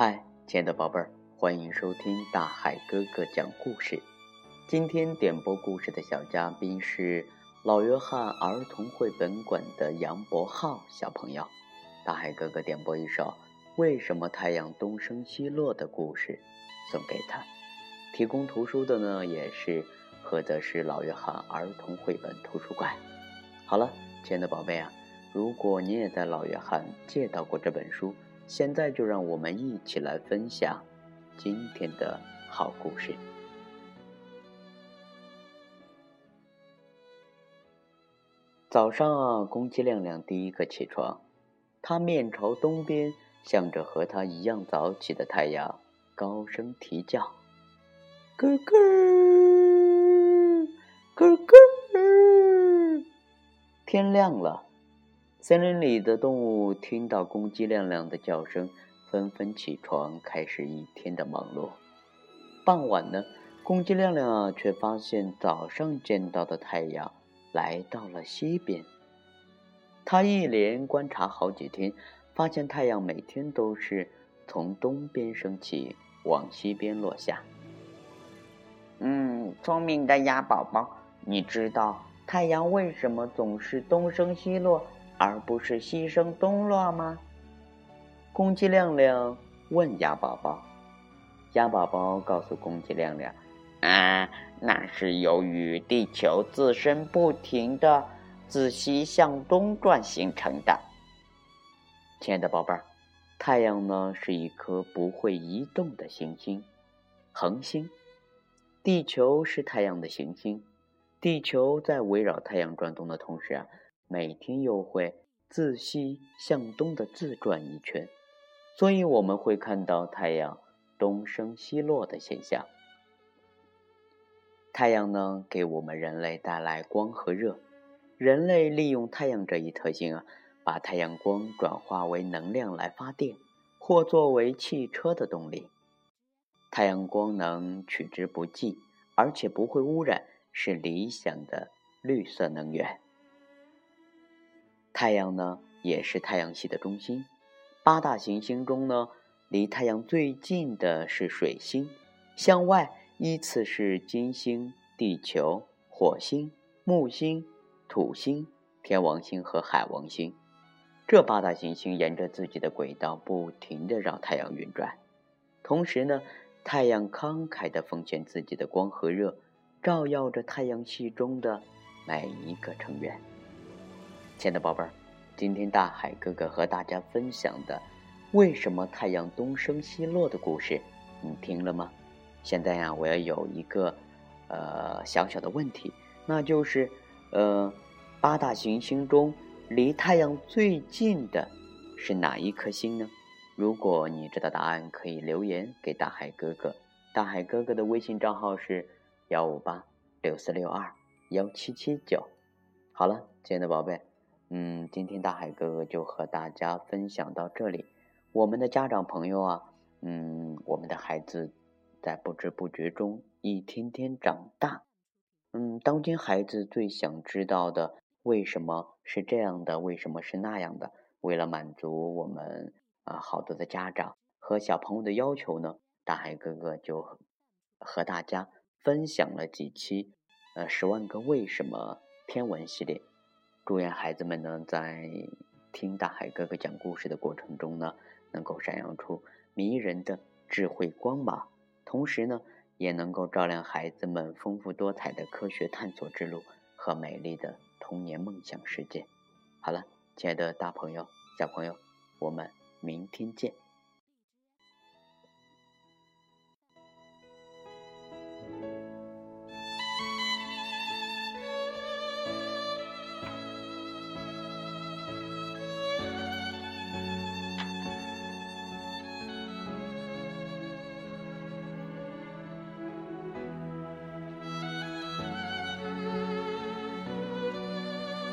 嗨，亲爱的宝贝儿，欢迎收听大海哥哥讲故事。今天点播故事的小嘉宾是老约翰儿童绘本馆的杨博浩小朋友。大海哥哥点播一首《为什么太阳东升西落》的故事送给他。提供图书的呢，也是菏泽市老约翰儿童绘本图书馆。好了，亲爱的宝贝啊，如果你也在老约翰借到过这本书。现在就让我们一起来分享今天的好故事。早上啊，公鸡亮亮第一个起床，他面朝东边，向着和他一样早起的太阳高声啼叫：“咯咯，咯咯。”天亮了。森林里的动物听到公鸡亮亮的叫声，纷纷起床，开始一天的忙碌。傍晚呢，公鸡亮亮，却发现早上见到的太阳来到了西边。他一连观察好几天，发现太阳每天都是从东边升起，往西边落下。嗯，聪明的鸭宝宝，你知道太阳为什么总是东升西落？而不是西升东落吗？公鸡亮亮问鸭宝宝。鸭宝宝告诉公鸡亮亮：“啊，那是由于地球自身不停的自西向东转形成的。”亲爱的宝贝儿，太阳呢是一颗不会移动的行星，恒星。地球是太阳的行星，地球在围绕太阳转动的同时啊。每天又会自西向东的自转一圈，所以我们会看到太阳东升西落的现象。太阳呢，给我们人类带来光和热，人类利用太阳这一特性啊，把太阳光转化为能量来发电，或作为汽车的动力。太阳光能取之不尽，而且不会污染，是理想的绿色能源。太阳呢，也是太阳系的中心。八大行星中呢，离太阳最近的是水星，向外依次是金星、地球、火星、木星、土星、天王星和海王星。这八大行星沿着自己的轨道不停地绕太阳运转，同时呢，太阳慷慨地奉献自己的光和热，照耀着太阳系中的每一个成员。亲爱的宝贝儿，今天大海哥哥和大家分享的为什么太阳东升西落的故事，你听了吗？现在呀，我要有一个呃小小的问题，那就是呃八大行星中离太阳最近的是哪一颗星呢？如果你知道答案，可以留言给大海哥哥。大海哥哥的微信账号是幺五八六四六二幺七七九。好了，亲爱的宝贝。嗯，今天大海哥哥就和大家分享到这里。我们的家长朋友啊，嗯，我们的孩子在不知不觉中一天天长大。嗯，当今孩子最想知道的为什么是这样的，为什么是那样的？为了满足我们啊好多的家长和小朋友的要求呢，大海哥哥就和大家分享了几期呃《十万个为什么》天文系列。祝愿孩子们呢，在听大海哥哥讲故事的过程中呢，能够闪耀出迷人的智慧光芒，同时呢，也能够照亮孩子们丰富多彩的科学探索之路和美丽的童年梦想世界。好了，亲爱的大朋友、小朋友，我们明天见。